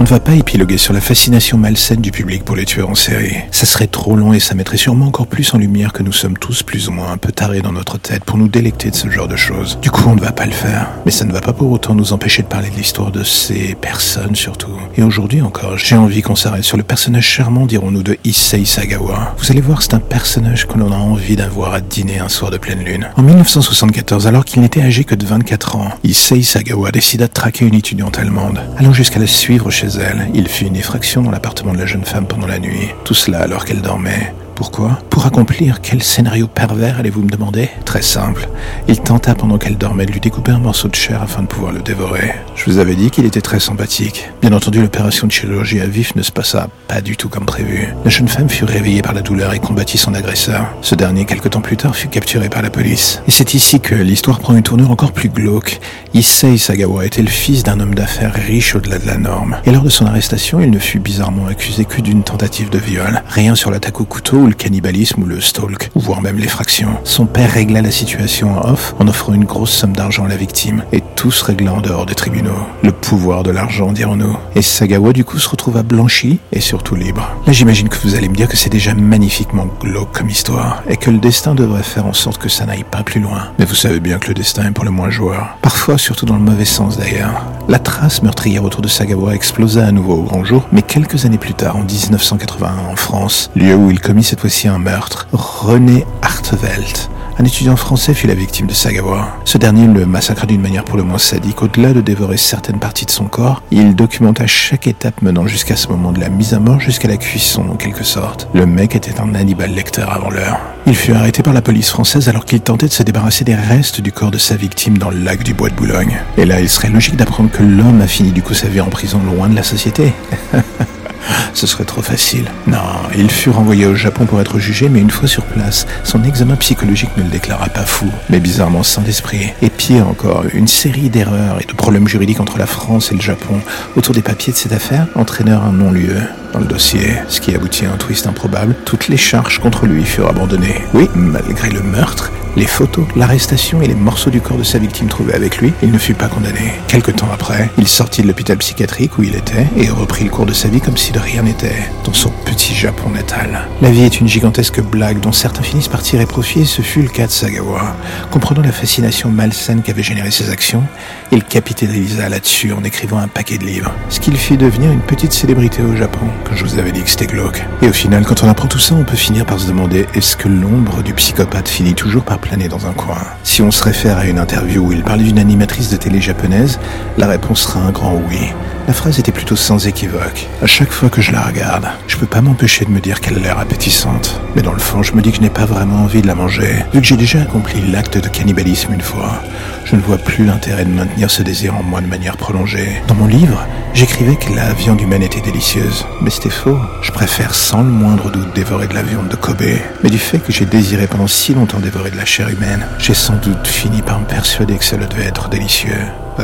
On ne va pas épiloguer sur la fascination malsaine du public pour les tueurs en série. Ça serait trop long et ça mettrait sûrement encore plus en lumière que nous sommes tous plus ou moins un peu tarés dans notre tête pour nous délecter de ce genre de choses. Du coup, on ne va pas le faire. Mais ça ne va pas pour autant nous empêcher de parler de l'histoire de ces personnes surtout. Et aujourd'hui encore, j'ai envie qu'on s'arrête sur le personnage charmant, dirons-nous, de Issei Sagawa. Vous allez voir, c'est un personnage que l'on a envie d'avoir à dîner un soir de pleine lune. En 1974, alors qu'il n'était âgé que de 24 ans, Issei Sagawa décida de traquer une étudiante allemande, allant jusqu'à la suivre chez elle. Il fit une effraction dans l'appartement de la jeune femme pendant la nuit. Tout cela alors qu'elle dormait. Pourquoi? Pour accomplir quel scénario pervers allez-vous me demander? Très simple. Il tenta pendant qu'elle dormait de lui découper un morceau de chair afin de pouvoir le dévorer. Je vous avais dit qu'il était très sympathique. Bien entendu, l'opération de chirurgie à vif ne se passa pas du tout comme prévu. La jeune femme fut réveillée par la douleur et combattit son agresseur. Ce dernier, quelque temps plus tard, fut capturé par la police. Et c'est ici que l'histoire prend une tournure encore plus glauque. Issei Sagawa était le fils d'un homme d'affaires riche au-delà de la norme. Et lors de son arrestation, il ne fut bizarrement accusé que d'une tentative de viol. Rien sur l'attaque au couteau le cannibalisme ou le stalk, voire même l'effraction. Son père régla la situation en off en offrant une grosse somme d'argent à la victime, et tout se régla en dehors des tribunaux. Le pouvoir de l'argent, dirons-nous. Et Sagawa du coup se retrouva blanchi et surtout libre. Là j'imagine que vous allez me dire que c'est déjà magnifiquement glauque comme histoire, et que le destin devrait faire en sorte que ça n'aille pas plus loin. Mais vous savez bien que le destin est pour le moins joueur. Parfois, surtout dans le mauvais sens d'ailleurs. La trace meurtrière autour de Sagawa explosa à nouveau au grand jour, mais quelques années plus tard, en 1981 en France, lieu où il commit cette fois-ci un meurtre, René Hartevelt, un étudiant français fut la victime de Sagawa. Ce dernier le massacra d'une manière pour le moins sadique. Au-delà de dévorer certaines parties de son corps, il documenta chaque étape menant jusqu'à ce moment de la mise à mort jusqu'à la cuisson en quelque sorte. Le mec était un Hannibal Lecter avant l'heure. Il fut arrêté par la police française alors qu'il tentait de se débarrasser des restes du corps de sa victime dans le lac du Bois de Boulogne. Et là, il serait logique d'apprendre que l'homme a fini du coup sa vie en prison loin de la société. Ce serait trop facile. Non, il fut renvoyé au Japon pour être jugé, mais une fois sur place, son examen psychologique ne le déclara pas fou, mais bizarrement sans d'esprit. Et pire encore, une série d'erreurs et de problèmes juridiques entre la France et le Japon autour des papiers de cette affaire entraînèrent un non-lieu dans le dossier, ce qui aboutit à un twist improbable. Toutes les charges contre lui furent abandonnées. Oui, malgré le meurtre, les photos, l'arrestation et les morceaux du corps de sa victime trouvés avec lui, il ne fut pas condamné. Quelque temps après, il sortit de l'hôpital psychiatrique où il était et reprit le cours de sa vie comme si de rien n'était, dans son petit Japon natal. La vie est une gigantesque blague dont certains finissent par tirer profit et ce fut le cas de Sagawa. Comprenant la fascination malsaine qu'avaient généré ses actions, il capitalisa là-dessus en écrivant un paquet de livres, ce qu'il fit devenir une petite célébrité au Japon, quand je vous avais dit que c'était glauque. Et au final, quand on apprend tout ça, on peut finir par se demander est-ce que l'ombre du psychopathe finit toujours par planer dans un coin? Si on se réfère à une interview où il parlait d'une animatrice de télé japonaise, la réponse sera un grand oui. La phrase était plutôt sans équivoque. À chaque fois que je la regarde, je peux pas m'empêcher de me dire qu'elle a l'air appétissante. Mais dans le fond, je me dis que je n'ai pas vraiment envie de la manger. Vu que j'ai déjà accompli l'acte de cannibalisme une fois, je ne vois plus l'intérêt de maintenir ce désir en moi de manière prolongée. Dans mon livre, j'écrivais que la viande humaine était délicieuse. Mais c'était faux. Je préfère sans le moindre doute dévorer de la viande de Kobe. Mais du fait que j'ai désiré pendant si longtemps dévorer de la chair humaine, j'ai sans doute fini par me persuader que cela devait être délicieux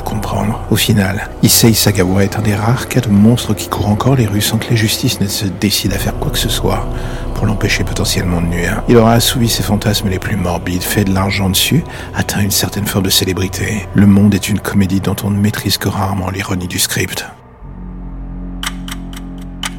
comprendre. Au final, Issei Sagawa est un des rares cas de monstre qui court encore les rues sans que la justice ne se décide à faire quoi que ce soit pour l'empêcher potentiellement de nuire. Il aura assouvi ses fantasmes les plus morbides, fait de l'argent dessus, atteint une certaine forme de célébrité. Le monde est une comédie dont on ne maîtrise que rarement l'ironie du script.